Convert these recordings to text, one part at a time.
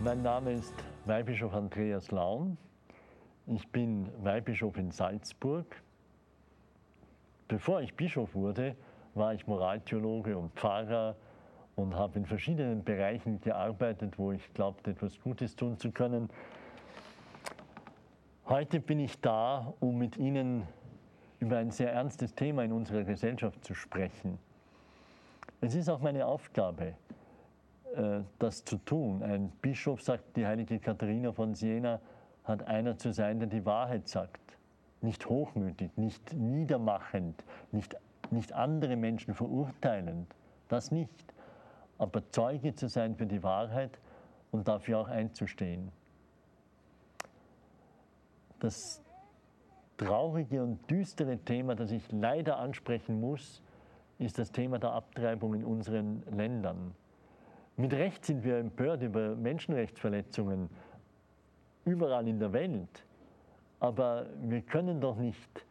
mein Name ist Weihbischof Andreas Laun. Ich bin Weihbischof in Salzburg. Bevor ich Bischof wurde, war ich Moraltheologe und Pfarrer und habe in verschiedenen Bereichen gearbeitet, wo ich glaubte, etwas Gutes tun zu können. Heute bin ich da, um mit Ihnen über ein sehr ernstes Thema in unserer Gesellschaft zu sprechen. Es ist auch meine Aufgabe, das zu tun. Ein Bischof, sagt die heilige Katharina von Siena, hat einer zu sein, der die Wahrheit sagt. Nicht hochmütig, nicht niedermachend, nicht, nicht andere Menschen verurteilend. Das nicht. Aber Zeuge zu sein für die Wahrheit und dafür auch einzustehen. Das traurige und düstere Thema, das ich leider ansprechen muss, ist das Thema der Abtreibung in unseren Ländern. Mit Recht sind wir empört über Menschenrechtsverletzungen überall in der Welt. Aber wir können doch nicht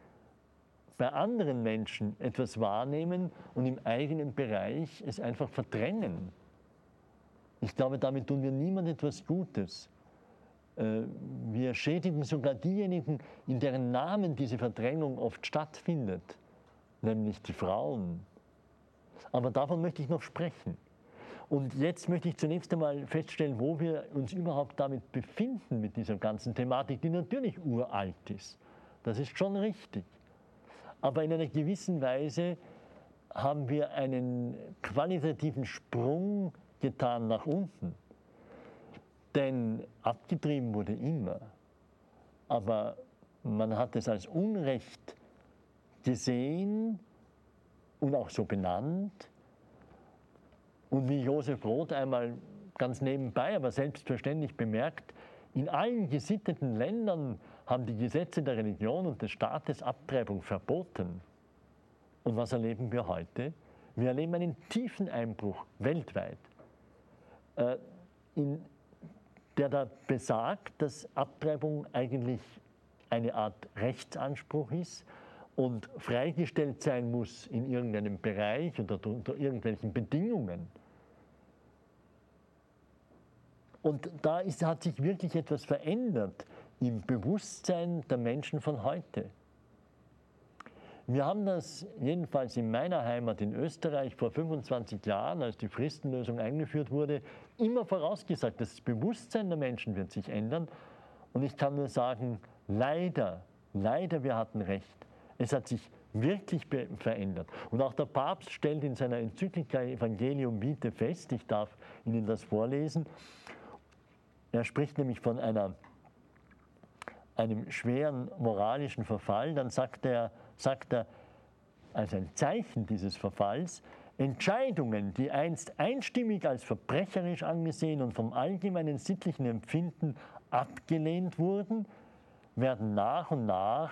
bei anderen Menschen etwas wahrnehmen und im eigenen Bereich es einfach verdrängen. Ich glaube, damit tun wir niemand etwas Gutes. Äh, wir schädigen sogar diejenigen, in deren Namen diese Verdrängung oft stattfindet, nämlich die Frauen. Aber davon möchte ich noch sprechen. Und jetzt möchte ich zunächst einmal feststellen, wo wir uns überhaupt damit befinden mit dieser ganzen Thematik, die natürlich uralt ist. Das ist schon richtig. Aber in einer gewissen Weise haben wir einen qualitativen Sprung getan nach unten. Denn abgetrieben wurde immer. Aber man hat es als Unrecht gesehen und auch so benannt und wie Josef Roth einmal ganz nebenbei, aber selbstverständlich bemerkt, in allen gesitteten Ländern haben die Gesetze der Religion und des Staates Abtreibung verboten. Und was erleben wir heute? Wir erleben einen tiefen Einbruch weltweit, äh, der da besagt, dass Abtreibung eigentlich eine Art Rechtsanspruch ist und freigestellt sein muss in irgendeinem Bereich oder unter irgendwelchen Bedingungen. Und da ist, hat sich wirklich etwas verändert im Bewusstsein der Menschen von heute. Wir haben das jedenfalls in meiner Heimat in Österreich vor 25 Jahren, als die Fristenlösung eingeführt wurde, immer vorausgesagt, das Bewusstsein der Menschen wird sich ändern. Und ich kann nur sagen, leider, leider, wir hatten recht. Es hat sich wirklich verändert. Und auch der Papst stellt in seiner Enzyklika Evangelium Vitae fest, ich darf Ihnen das vorlesen, er spricht nämlich von einer, einem schweren moralischen Verfall. Dann sagt er, sagt er, als ein Zeichen dieses Verfalls, Entscheidungen, die einst einstimmig als verbrecherisch angesehen und vom allgemeinen sittlichen Empfinden abgelehnt wurden, werden nach und nach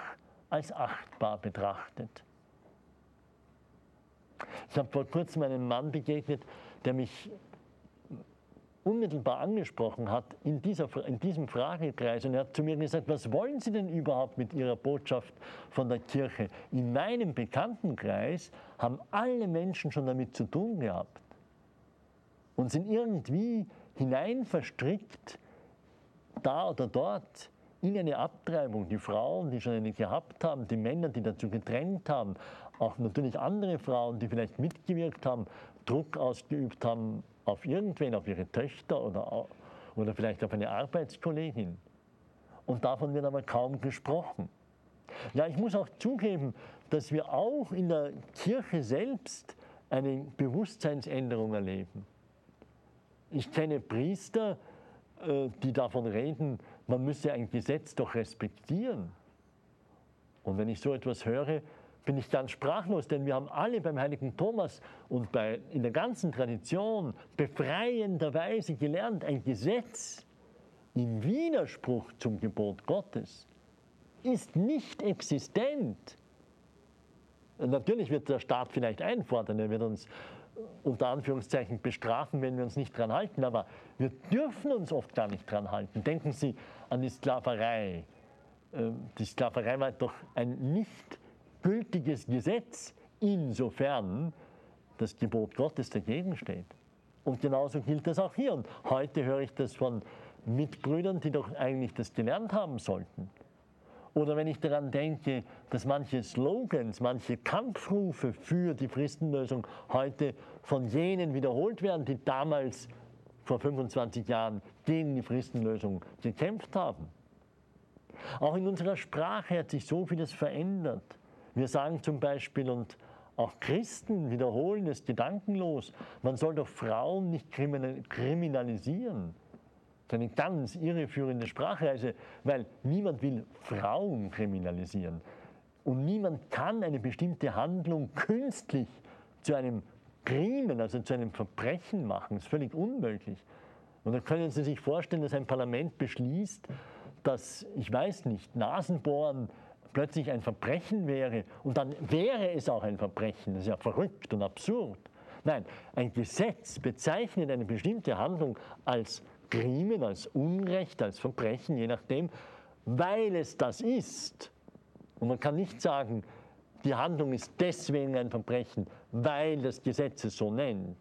als achtbar betrachtet. Ich habe vor kurzem einem Mann begegnet, der mich unmittelbar angesprochen hat in, dieser, in diesem Fragekreis. Und er hat zu mir gesagt, was wollen Sie denn überhaupt mit Ihrer Botschaft von der Kirche? In meinem Bekanntenkreis haben alle Menschen schon damit zu tun gehabt und sind irgendwie hinein verstrickt, da oder dort in eine Abtreibung. Die Frauen, die schon eine gehabt haben, die Männer, die dazu getrennt haben, auch natürlich andere Frauen, die vielleicht mitgewirkt haben, Druck ausgeübt haben auf irgendwen, auf ihre Töchter oder, oder vielleicht auf eine Arbeitskollegin. Und davon wird aber kaum gesprochen. Ja, ich muss auch zugeben, dass wir auch in der Kirche selbst eine Bewusstseinsänderung erleben. Ich kenne Priester, äh, die davon reden, man müsse ein Gesetz doch respektieren. Und wenn ich so etwas höre, bin ich ganz sprachlos, denn wir haben alle beim heiligen Thomas und bei, in der ganzen Tradition befreienderweise gelernt, ein Gesetz im Widerspruch zum Gebot Gottes ist nicht existent. Natürlich wird der Staat vielleicht einfordern, er wird uns unter Anführungszeichen bestrafen, wenn wir uns nicht dran halten, aber wir dürfen uns oft gar nicht dran halten. Denken Sie an die Sklaverei. Ähm, die Sklaverei war doch ein nicht gültiges Gesetz, insofern das Gebot Gottes dagegen steht. Und genauso gilt das auch hier. Und heute höre ich das von Mitbrüdern, die doch eigentlich das gelernt haben sollten. Oder wenn ich daran denke, dass manche Slogans, manche Kampfrufe für die Fristenlösung heute von jenen wiederholt werden, die damals vor 25 Jahren gegen die Fristenlösung gekämpft haben. Auch in unserer Sprache hat sich so vieles verändert. Wir sagen zum Beispiel, und auch Christen wiederholen es gedankenlos, man soll doch Frauen nicht kriminalisieren eine ganz irreführende Sprachreise, weil niemand will Frauen kriminalisieren. Und niemand kann eine bestimmte Handlung künstlich zu einem Krimen, also zu einem Verbrechen machen. Das ist völlig unmöglich. Und dann können Sie sich vorstellen, dass ein Parlament beschließt, dass, ich weiß nicht, Nasenbohren plötzlich ein Verbrechen wäre. Und dann wäre es auch ein Verbrechen. Das ist ja verrückt und absurd. Nein, ein Gesetz bezeichnet eine bestimmte Handlung als Krimen, als Unrecht, als Verbrechen, je nachdem, weil es das ist. Und man kann nicht sagen, die Handlung ist deswegen ein Verbrechen, weil das Gesetz es so nennt.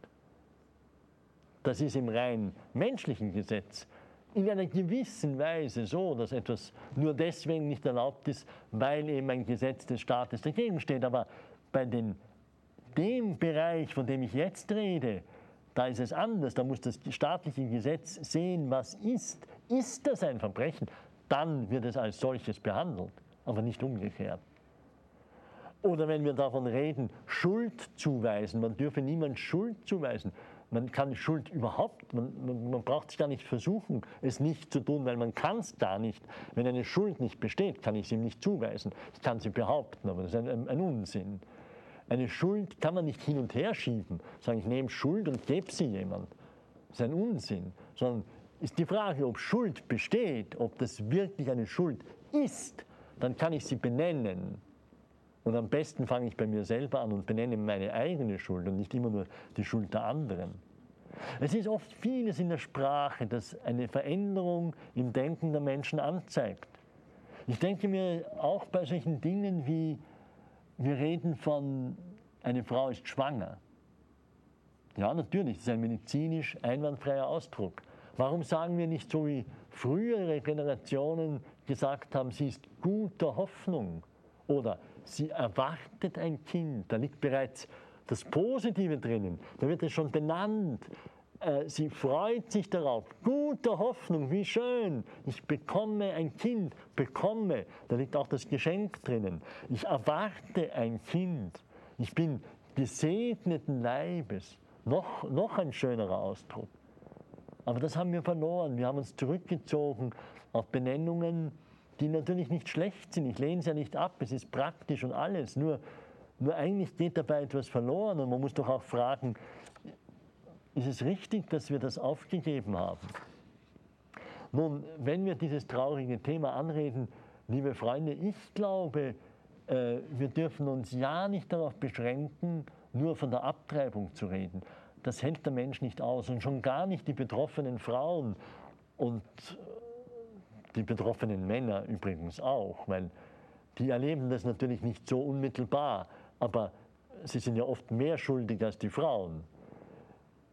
Das ist im rein menschlichen Gesetz in einer gewissen Weise so, dass etwas nur deswegen nicht erlaubt ist, weil eben ein Gesetz des Staates dagegen steht. Aber bei den, dem Bereich, von dem ich jetzt rede, da ist es anders. Da muss das staatliche Gesetz sehen, was ist. Ist das ein Verbrechen? Dann wird es als solches behandelt, aber nicht umgekehrt. Oder wenn wir davon reden, Schuld zuweisen, man dürfe niemand Schuld zuweisen. Man kann Schuld überhaupt, man, man, man braucht sich gar nicht versuchen, es nicht zu tun, weil man kann es gar nicht. Wenn eine Schuld nicht besteht, kann ich sie ihm nicht zuweisen. Ich kann sie behaupten, aber das ist ein, ein Unsinn. Eine Schuld kann man nicht hin und her schieben, sagen, ich nehme Schuld und gebe sie jemand. Das ist ein Unsinn. Sondern ist die Frage, ob Schuld besteht, ob das wirklich eine Schuld ist, dann kann ich sie benennen. Und am besten fange ich bei mir selber an und benenne meine eigene Schuld und nicht immer nur die Schuld der anderen. Es ist oft vieles in der Sprache, das eine Veränderung im Denken der Menschen anzeigt. Ich denke mir auch bei solchen Dingen wie wir reden von, eine Frau ist schwanger. Ja, natürlich, das ist ein medizinisch einwandfreier Ausdruck. Warum sagen wir nicht so wie frühere Generationen gesagt haben, sie ist guter Hoffnung oder sie erwartet ein Kind, da liegt bereits das Positive drinnen, da wird es schon benannt, äh, sie freut sich darauf. Gute Hoffnung, wie schön. Ich bekomme ein Kind, bekomme. Da liegt auch das Geschenk drinnen. Ich erwarte ein Kind. Ich bin gesegneten Leibes. Noch, noch ein schönerer Ausdruck. Aber das haben wir verloren. Wir haben uns zurückgezogen auf Benennungen, die natürlich nicht schlecht sind. Ich lehne es ja nicht ab. Es ist praktisch und alles. Nur, nur eigentlich geht dabei etwas verloren. Und man muss doch auch fragen, ist es richtig, dass wir das aufgegeben haben? Nun, wenn wir dieses traurige Thema anreden, liebe Freunde, ich glaube, äh, wir dürfen uns ja nicht darauf beschränken, nur von der Abtreibung zu reden. Das hält der Mensch nicht aus und schon gar nicht die betroffenen Frauen und die betroffenen Männer übrigens auch, weil die erleben das natürlich nicht so unmittelbar, aber sie sind ja oft mehr schuldig als die Frauen.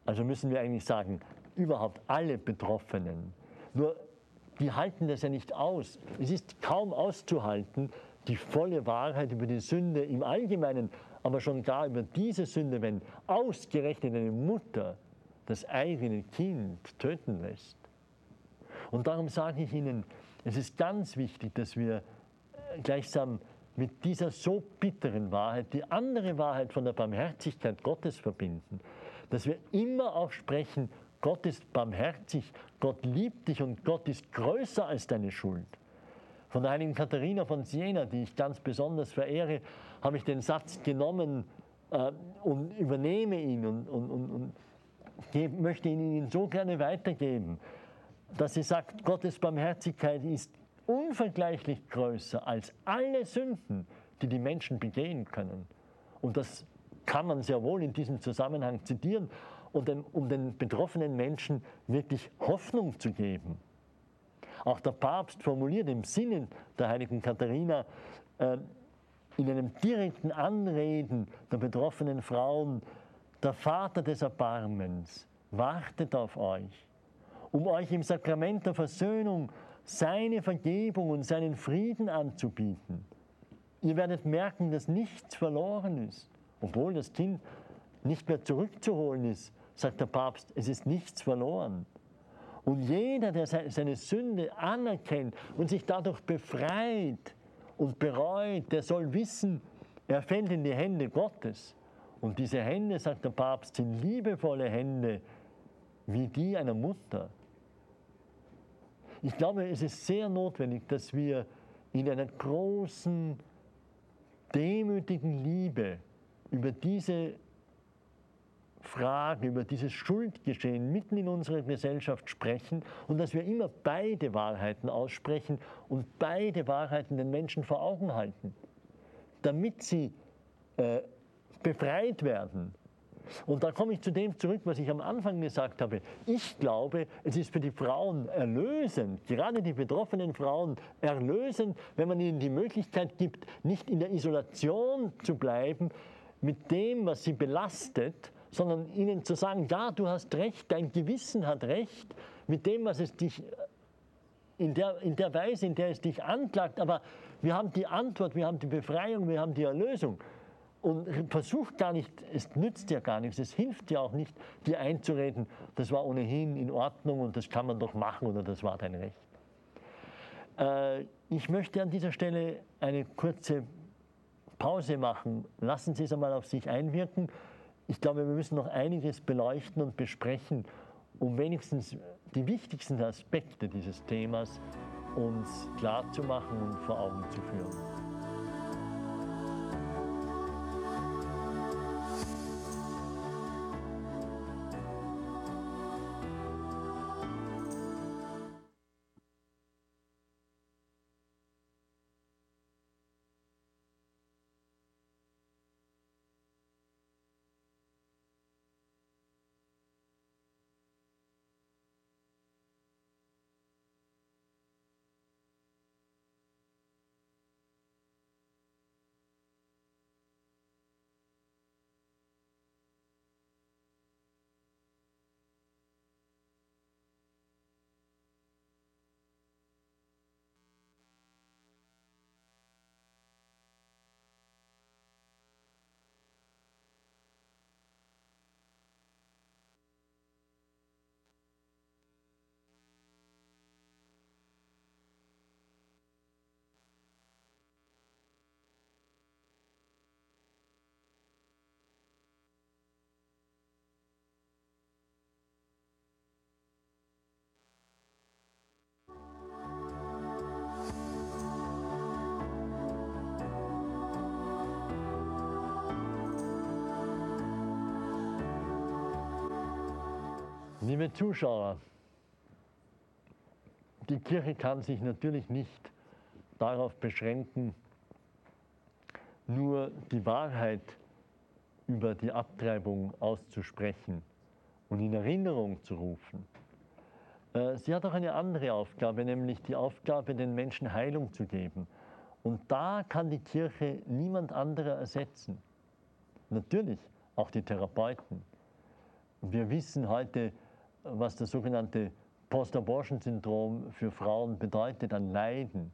Also müssen wir eigentlich sagen, überhaupt alle Betroffenen. Nur die halten das ja nicht aus. Es ist kaum auszuhalten, die volle Wahrheit über die Sünde im Allgemeinen, aber schon gar über diese Sünde, wenn ausgerechnet eine Mutter das eigene Kind töten lässt. Und darum sage ich Ihnen, es ist ganz wichtig, dass wir gleichsam mit dieser so bitteren Wahrheit die andere Wahrheit von der Barmherzigkeit Gottes verbinden. Dass wir immer auch sprechen, Gott ist barmherzig, Gott liebt dich und Gott ist größer als deine Schuld. Von der heiligen Katharina von Siena, die ich ganz besonders verehre, habe ich den Satz genommen äh, und übernehme ihn und, und, und, und geb, möchte ihn Ihnen so gerne weitergeben, dass sie sagt, Gottes Barmherzigkeit ist unvergleichlich größer als alle Sünden, die die Menschen begehen können. Und das kann man sehr wohl in diesem Zusammenhang zitieren, um den betroffenen Menschen wirklich Hoffnung zu geben. Auch der Papst formuliert im Sinne der heiligen Katharina äh, in einem direkten Anreden der betroffenen Frauen, der Vater des Erbarmens wartet auf euch, um euch im Sakrament der Versöhnung seine Vergebung und seinen Frieden anzubieten. Ihr werdet merken, dass nichts verloren ist, obwohl das Kind nicht mehr zurückzuholen ist, sagt der Papst, es ist nichts verloren. Und jeder, der seine Sünde anerkennt und sich dadurch befreit und bereut, der soll wissen, er fällt in die Hände Gottes. Und diese Hände, sagt der Papst, sind liebevolle Hände wie die einer Mutter. Ich glaube, es ist sehr notwendig, dass wir in einer großen, demütigen Liebe über diese Frage, über dieses Schuldgeschehen mitten in unserer Gesellschaft sprechen und dass wir immer beide Wahrheiten aussprechen und beide Wahrheiten den Menschen vor Augen halten, damit sie äh, befreit werden und da komme ich zu dem zurück, was ich am Anfang gesagt habe. Ich glaube, es ist für die Frauen erlösend, gerade die betroffenen Frauen erlösend, wenn man ihnen die Möglichkeit gibt, nicht in der Isolation zu bleiben mit dem, was sie belastet, sondern ihnen zu sagen, ja, du hast recht, dein Gewissen hat recht, mit dem, was es dich in der, in der Weise, in der es dich anklagt, aber wir haben die Antwort, wir haben die Befreiung, wir haben die Erlösung. Und versucht gar nicht, es nützt ja gar nichts, es hilft ja auch nicht, dir einzureden, das war ohnehin in Ordnung und das kann man doch machen oder das war dein Recht. Äh, ich möchte an dieser Stelle eine kurze Pause machen. Lassen Sie es einmal auf sich einwirken. Ich glaube, wir müssen noch einiges beleuchten und besprechen, um wenigstens die wichtigsten Aspekte dieses Themas uns klarzumachen und vor Augen zu führen. Liebe Zuschauer, die Kirche kann sich natürlich nicht darauf beschränken, nur die Wahrheit über die Abtreibung auszusprechen und in Erinnerung zu rufen. Äh, sie hat auch eine andere Aufgabe, nämlich die Aufgabe, den Menschen Heilung zu geben. Und da kann die Kirche niemand anderer ersetzen. Natürlich auch die Therapeuten. Wir wissen heute, was der sogenannte Post-Abortion-Syndrom für Frauen bedeutet an Leiden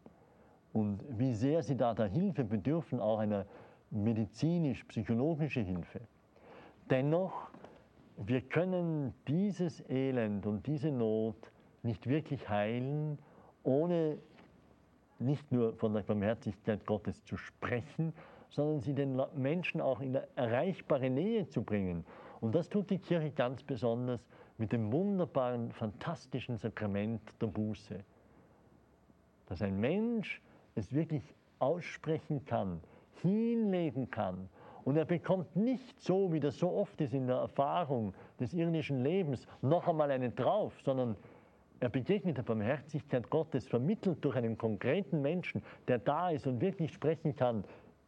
und wie sehr sie da der Hilfe bedürfen, auch einer medizinisch-psychologische Hilfe. Dennoch, wir können dieses Elend und diese Not nicht wirklich heilen, ohne nicht nur von der Barmherzigkeit Gottes zu sprechen, sondern sie den Menschen auch in erreichbare Nähe zu bringen. Und das tut die Kirche ganz besonders mit dem wunderbaren, fantastischen Sakrament der Buße. Dass ein Mensch es wirklich aussprechen kann, hinlegen kann. Und er bekommt nicht so, wie das so oft ist in der Erfahrung des irdischen Lebens, noch einmal einen drauf, sondern er begegnet der Barmherzigkeit Gottes, vermittelt durch einen konkreten Menschen, der da ist und wirklich sprechen kann.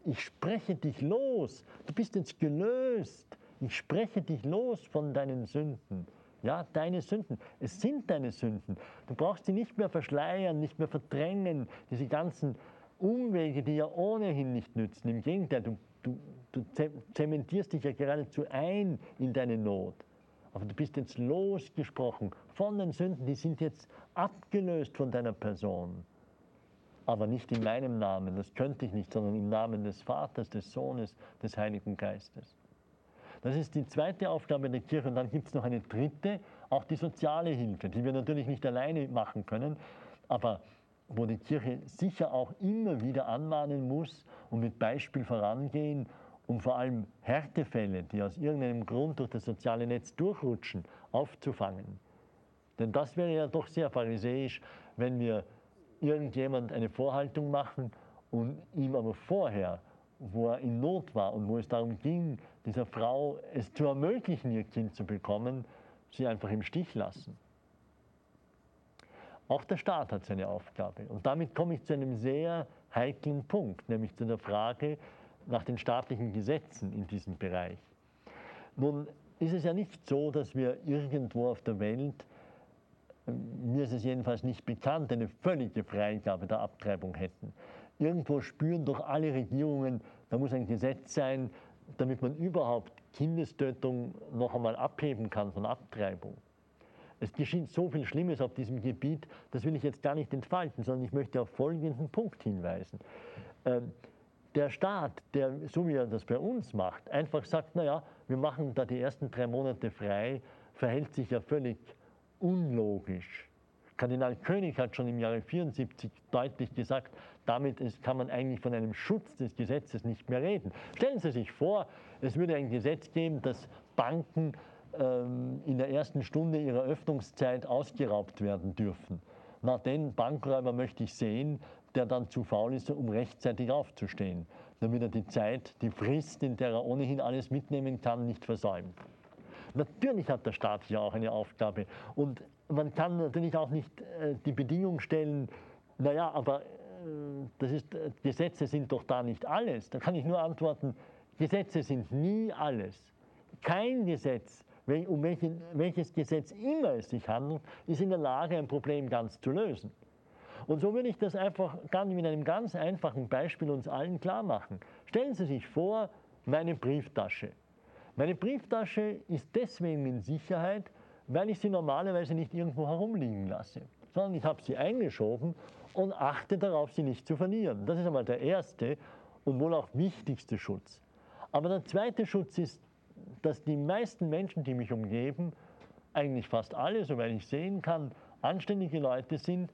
Ich spreche dich los, du bist jetzt gelöst. Ich spreche dich los von deinen Sünden. Ja, deine Sünden. Es sind deine Sünden. Du brauchst sie nicht mehr verschleiern, nicht mehr verdrängen, diese ganzen Umwege, die ja ohnehin nicht nützen. Im Gegenteil, du, du, du zementierst dich ja geradezu ein in deine Not. Aber du bist jetzt losgesprochen von den Sünden, die sind jetzt abgelöst von deiner Person. Aber nicht in meinem Namen, das könnte ich nicht, sondern im Namen des Vaters, des Sohnes, des Heiligen Geistes. Das ist die zweite Aufgabe der Kirche. Und dann gibt es noch eine dritte, auch die soziale Hilfe, die wir natürlich nicht alleine machen können, aber wo die Kirche sicher auch immer wieder anmahnen muss und mit Beispiel vorangehen, um vor allem Härtefälle, die aus irgendeinem Grund durch das soziale Netz durchrutschen, aufzufangen. Denn das wäre ja doch sehr pharisäisch, wenn wir irgendjemand eine Vorhaltung machen und ihm aber vorher, wo er in Not war und wo es darum ging, dieser Frau es zu ermöglichen, ihr Kind zu bekommen, sie einfach im Stich lassen. Auch der Staat hat seine Aufgabe. Und damit komme ich zu einem sehr heiklen Punkt, nämlich zu der Frage nach den staatlichen Gesetzen in diesem Bereich. Nun ist es ja nicht so, dass wir irgendwo auf der Welt, mir ist es jedenfalls nicht bekannt, eine völlige Freigabe der Abtreibung hätten. Irgendwo spüren doch alle Regierungen, da muss ein Gesetz sein, damit man überhaupt Kindestötung noch einmal abheben kann von Abtreibung. Es geschieht so viel Schlimmes auf diesem Gebiet, das will ich jetzt gar nicht entfalten, sondern ich möchte auf folgenden Punkt hinweisen. Ähm, der Staat, der, so wie er das bei uns macht, einfach sagt, naja, wir machen da die ersten drei Monate frei, verhält sich ja völlig unlogisch. Kardinal König hat schon im Jahre 74 deutlich gesagt, damit ist, kann man eigentlich von einem Schutz des Gesetzes nicht mehr reden. Stellen Sie sich vor, es würde ein Gesetz geben, dass Banken ähm, in der ersten Stunde ihrer Öffnungszeit ausgeraubt werden dürfen. Na, den Bankräuber möchte ich sehen, der dann zu faul ist, um rechtzeitig aufzustehen, damit er die Zeit, die Frist, in der er ohnehin alles mitnehmen kann, nicht versäumt. Natürlich hat der Staat hier auch eine Aufgabe und man kann natürlich auch nicht äh, die Bedingung stellen, naja, aber das ist, Gesetze sind doch da nicht alles. Da kann ich nur antworten, Gesetze sind nie alles. Kein Gesetz, um welches Gesetz immer es sich handelt, ist in der Lage, ein Problem ganz zu lösen. Und so würde ich das einfach mit einem ganz einfachen Beispiel uns allen klar machen. Stellen Sie sich vor, meine Brieftasche. Meine Brieftasche ist deswegen in Sicherheit, weil ich sie normalerweise nicht irgendwo herumliegen lasse, sondern ich habe sie eingeschoben und achte darauf, sie nicht zu verlieren. Das ist einmal der erste und wohl auch wichtigste Schutz. Aber der zweite Schutz ist, dass die meisten Menschen, die mich umgeben, eigentlich fast alle, soweit ich sehen kann, anständige Leute sind,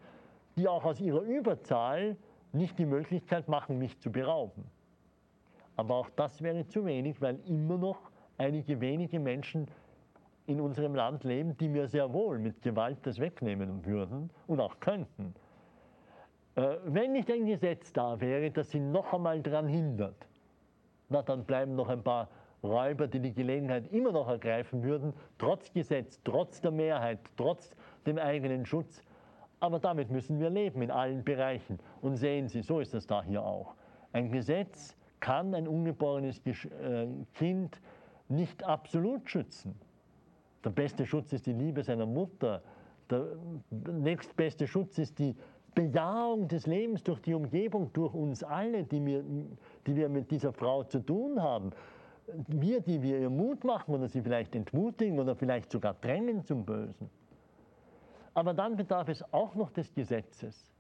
die auch aus ihrer Überzahl nicht die Möglichkeit machen, mich zu berauben. Aber auch das wäre zu wenig, weil immer noch einige wenige Menschen in unserem Land leben, die mir sehr wohl mit Gewalt das wegnehmen würden und auch könnten. Äh, wenn nicht ein Gesetz da wäre, das sie noch einmal daran hindert, na, dann bleiben noch ein paar Räuber, die die Gelegenheit immer noch ergreifen würden, trotz Gesetz, trotz der Mehrheit, trotz dem eigenen Schutz. Aber damit müssen wir leben in allen Bereichen. Und sehen Sie, so ist das da hier auch. Ein Gesetz kann ein ungeborenes äh, Kind nicht absolut schützen. Der beste Schutz ist die Liebe seiner Mutter. Der nächstbeste Schutz ist die Bejahung des Lebens durch die Umgebung, durch uns alle, die wir, die wir mit dieser Frau zu tun haben. Wir, die wir ihr Mut machen oder sie vielleicht entmutigen oder vielleicht sogar drängen zum Bösen. Aber dann bedarf es auch noch des Gesetzes.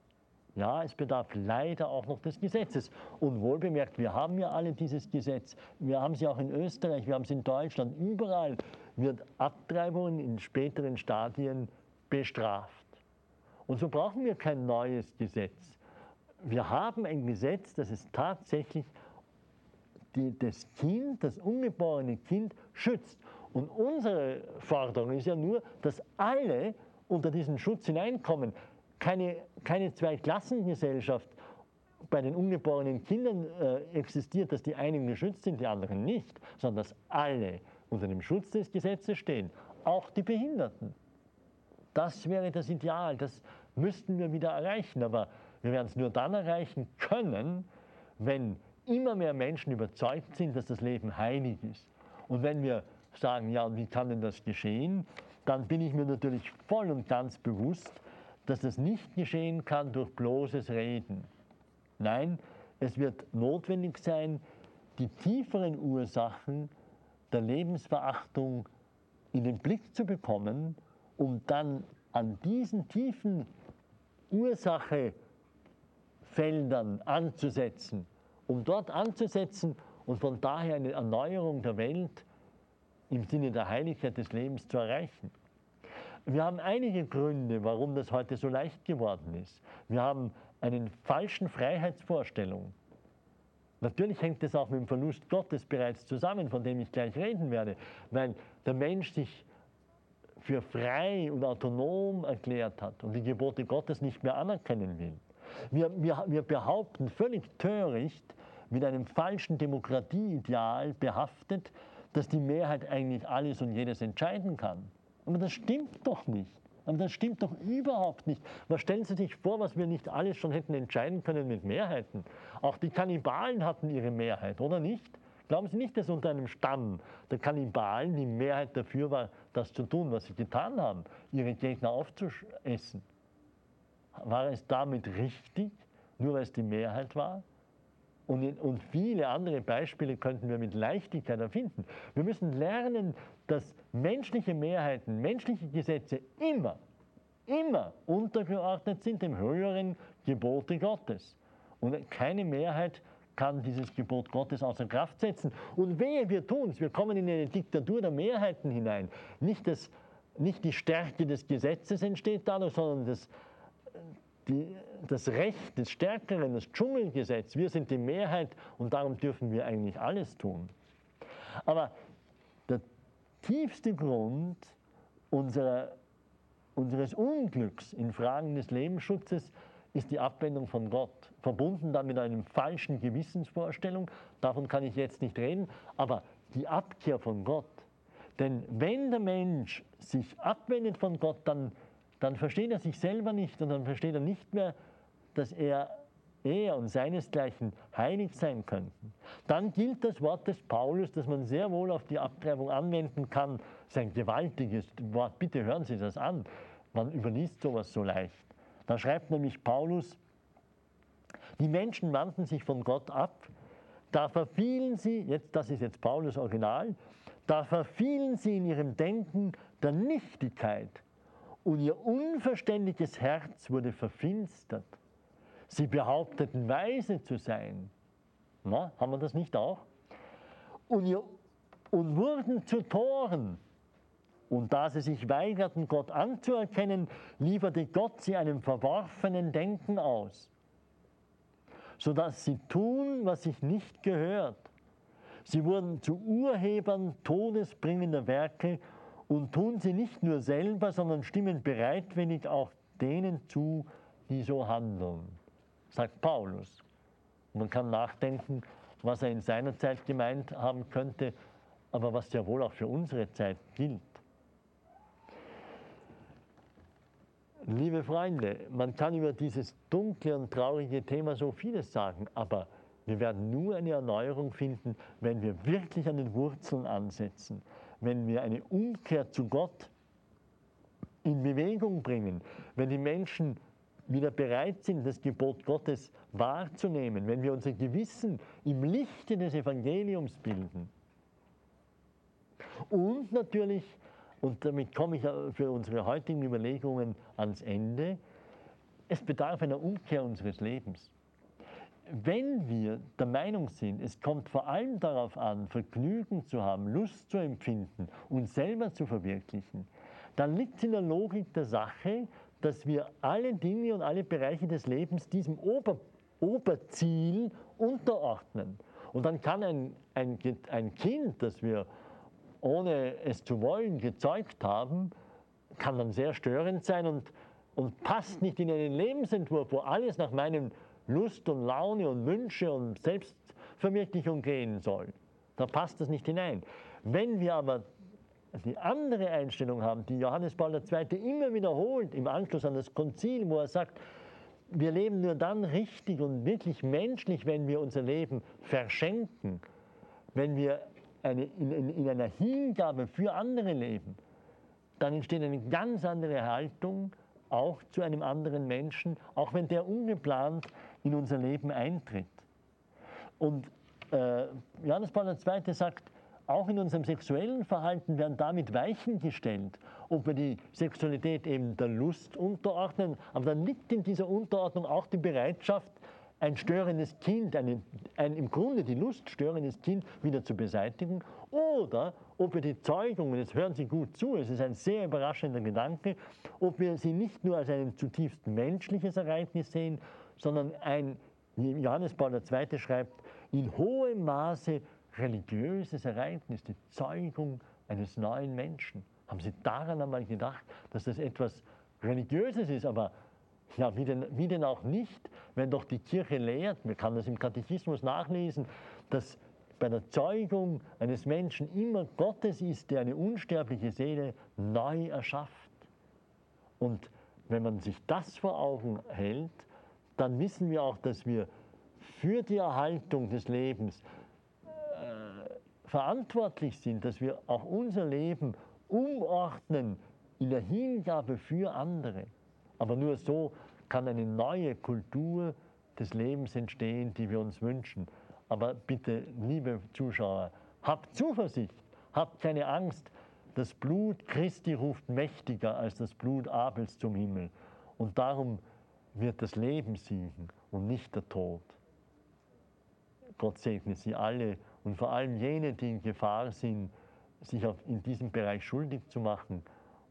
Ja, es bedarf leider auch noch des Gesetzes. Und wohlbemerkt, wir haben ja alle dieses Gesetz. Wir haben sie auch in Österreich, wir haben es in Deutschland. Überall wird Abtreibungen in späteren Stadien bestraft. Und so brauchen wir kein neues Gesetz. Wir haben ein Gesetz, das es tatsächlich die, das Kind, das ungeborene Kind schützt. Und unsere Forderung ist ja nur, dass alle unter diesen Schutz hineinkommen keine, keine Zweiklassengesellschaft bei den ungeborenen Kindern äh, existiert, dass die einen geschützt sind, die anderen nicht, sondern dass alle unter dem Schutz des Gesetzes stehen, auch die Behinderten. Das wäre das Ideal, das müssten wir wieder erreichen, aber wir werden es nur dann erreichen können, wenn immer mehr Menschen überzeugt sind, dass das Leben heilig ist. Und wenn wir sagen, ja, wie kann denn das geschehen, dann bin ich mir natürlich voll und ganz bewusst, dass das nicht geschehen kann durch bloßes Reden. Nein, es wird notwendig sein, die tieferen Ursachen der Lebensverachtung in den Blick zu bekommen, um dann an diesen tiefen Ursachefeldern anzusetzen, um dort anzusetzen und von daher eine Erneuerung der Welt im Sinne der Heiligkeit des Lebens zu erreichen. Wir haben einige Gründe, warum das heute so leicht geworden ist. Wir haben einen falschen Freiheitsvorstellung. Natürlich hängt es auch mit dem Verlust Gottes bereits zusammen, von dem ich gleich reden werde, weil der Mensch sich für frei und autonom erklärt hat und die Gebote Gottes nicht mehr anerkennen will. Wir, wir, wir behaupten völlig töricht, mit einem falschen Demokratieideal behaftet, dass die Mehrheit eigentlich alles und jedes entscheiden kann. Aber das stimmt doch nicht. Aber das stimmt doch überhaupt nicht. Was stellen Sie sich vor, was wir nicht alles schon hätten entscheiden können mit Mehrheiten? Auch die Kannibalen hatten ihre Mehrheit, oder nicht? Glauben Sie nicht, dass unter einem Stamm der Kannibalen die Mehrheit dafür war, das zu tun, was sie getan haben, ihre Gegner aufzuessen? War es damit richtig, nur weil es die Mehrheit war? Und, und viele andere Beispiele könnten wir mit Leichtigkeit erfinden. Wir müssen lernen, dass menschliche Mehrheiten, menschliche Gesetze immer, immer untergeordnet sind dem höheren Gebote Gottes. Und keine Mehrheit kann dieses Gebot Gottes außer Kraft setzen. Und wehe, wir tun es, wir kommen in eine Diktatur der Mehrheiten hinein. Nicht, das, nicht die Stärke des Gesetzes entsteht dadurch, sondern das, die, das Recht des Stärkeren, das Dschungelgesetz, wir sind die Mehrheit und darum dürfen wir eigentlich alles tun. Aber der tiefste Grund unserer, unseres Unglücks in Fragen des Lebensschutzes ist die Abwendung von Gott, verbunden dann mit einer falschen Gewissensvorstellung, davon kann ich jetzt nicht reden, aber die Abkehr von Gott. Denn wenn der Mensch sich abwendet von Gott, dann dann versteht er sich selber nicht und dann versteht er nicht mehr, dass er er und seinesgleichen heilig sein könnten. Dann gilt das Wort des Paulus, das man sehr wohl auf die Abtreibung anwenden kann. Das ist ein gewaltiges Wort. Bitte hören Sie das an. Man überliest sowas so leicht. Da schreibt nämlich Paulus, die Menschen wandten sich von Gott ab, da verfielen sie, jetzt, das ist jetzt Paulus Original, da verfielen sie in ihrem Denken der Nichtigkeit und ihr unverständiges Herz wurde verfinstert. Sie behaupteten, weise zu sein. Na, haben wir das nicht auch? Und, ihr, und wurden zu Toren. Und da sie sich weigerten, Gott anzuerkennen, lieferte Gott sie einem verworfenen Denken aus, sodass sie tun, was sich nicht gehört. Sie wurden zu Urhebern todesbringender Werke und tun sie nicht nur selber, sondern stimmen bereitwillig auch denen zu, die so handeln, sagt Paulus. Man kann nachdenken, was er in seiner Zeit gemeint haben könnte, aber was ja wohl auch für unsere Zeit gilt. Liebe Freunde, man kann über dieses dunkle und traurige Thema so vieles sagen, aber wir werden nur eine Erneuerung finden, wenn wir wirklich an den Wurzeln ansetzen wenn wir eine Umkehr zu Gott in Bewegung bringen, wenn die Menschen wieder bereit sind, das Gebot Gottes wahrzunehmen, wenn wir unser Gewissen im Lichte des Evangeliums bilden. Und natürlich und damit komme ich für unsere heutigen Überlegungen ans Ende, es bedarf einer Umkehr unseres Lebens. Wenn wir der Meinung sind, es kommt vor allem darauf an, Vergnügen zu haben, Lust zu empfinden, uns selber zu verwirklichen, dann liegt es in der Logik der Sache, dass wir alle Dinge und alle Bereiche des Lebens diesem Ober Oberziel unterordnen. Und dann kann ein, ein, ein Kind, das wir ohne es zu wollen gezeugt haben, kann dann sehr störend sein und, und passt nicht in einen Lebensentwurf, wo alles nach meinen Lust und Laune und Wünsche und Selbstverwirklichung gehen soll. Da passt das nicht hinein. Wenn wir aber die andere Einstellung haben, die Johannes Paul II. immer wiederholt im Anschluss an das Konzil, wo er sagt, wir leben nur dann richtig und wirklich menschlich, wenn wir unser Leben verschenken, wenn wir eine, in, in, in einer Hingabe für andere leben, dann entsteht eine ganz andere Haltung auch zu einem anderen Menschen, auch wenn der ungeplant in unser Leben eintritt. Und äh, Johannes Paul II. sagt, auch in unserem sexuellen Verhalten werden damit Weichen gestellt, ob wir die Sexualität eben der Lust unterordnen, aber dann liegt in dieser Unterordnung auch die Bereitschaft, ein störendes Kind, eine, ein im Grunde die Lust störendes Kind wieder zu beseitigen oder ob wir die Zeugung, und jetzt hören Sie gut zu, es ist ein sehr überraschender Gedanke, ob wir sie nicht nur als ein zutiefst menschliches Ereignis sehen, sondern ein, wie Johannes Paul II. schreibt, in hohem Maße religiöses Ereignis, die Zeugung eines neuen Menschen. Haben Sie daran einmal gedacht, dass das etwas Religiöses ist, aber ja, wie denn, wie denn auch nicht, wenn doch die Kirche lehrt, man kann das im Katechismus nachlesen, dass bei der Zeugung eines Menschen immer Gottes ist, der eine unsterbliche Seele neu erschafft. Und wenn man sich das vor Augen hält, dann wissen wir auch, dass wir für die Erhaltung des Lebens äh, verantwortlich sind, dass wir auch unser Leben umordnen in der Hingabe für andere. Aber nur so kann eine neue Kultur des Lebens entstehen, die wir uns wünschen. Aber bitte, liebe Zuschauer, habt Zuversicht, habt keine Angst. Das Blut Christi ruft mächtiger als das Blut Abels zum Himmel. Und darum wird das Leben siegen und nicht der Tod. Gott segne Sie alle und vor allem jene, die in Gefahr sind, sich in diesem Bereich schuldig zu machen.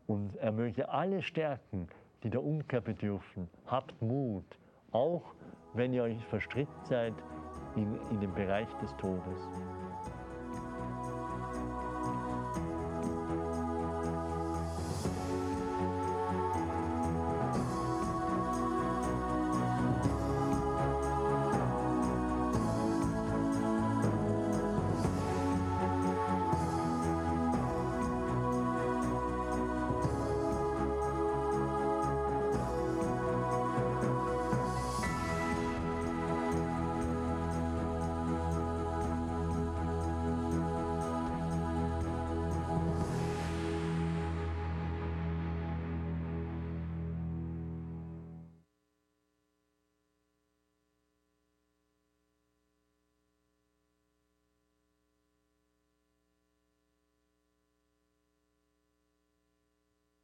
Und er möge alle stärken, die der Umkehr bedürfen. Habt Mut, auch wenn ihr euch verstrickt seid in, in dem Bereich des Todes.